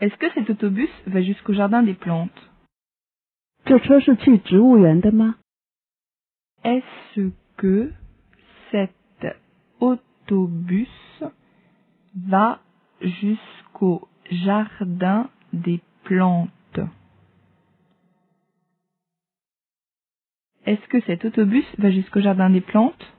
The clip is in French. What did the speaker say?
Est-ce que cet autobus va jusqu'au jardin des plantes? Est-ce que cet autobus va jusqu'au jardin des plantes? Est-ce que cet autobus va jusqu'au jardin des plantes?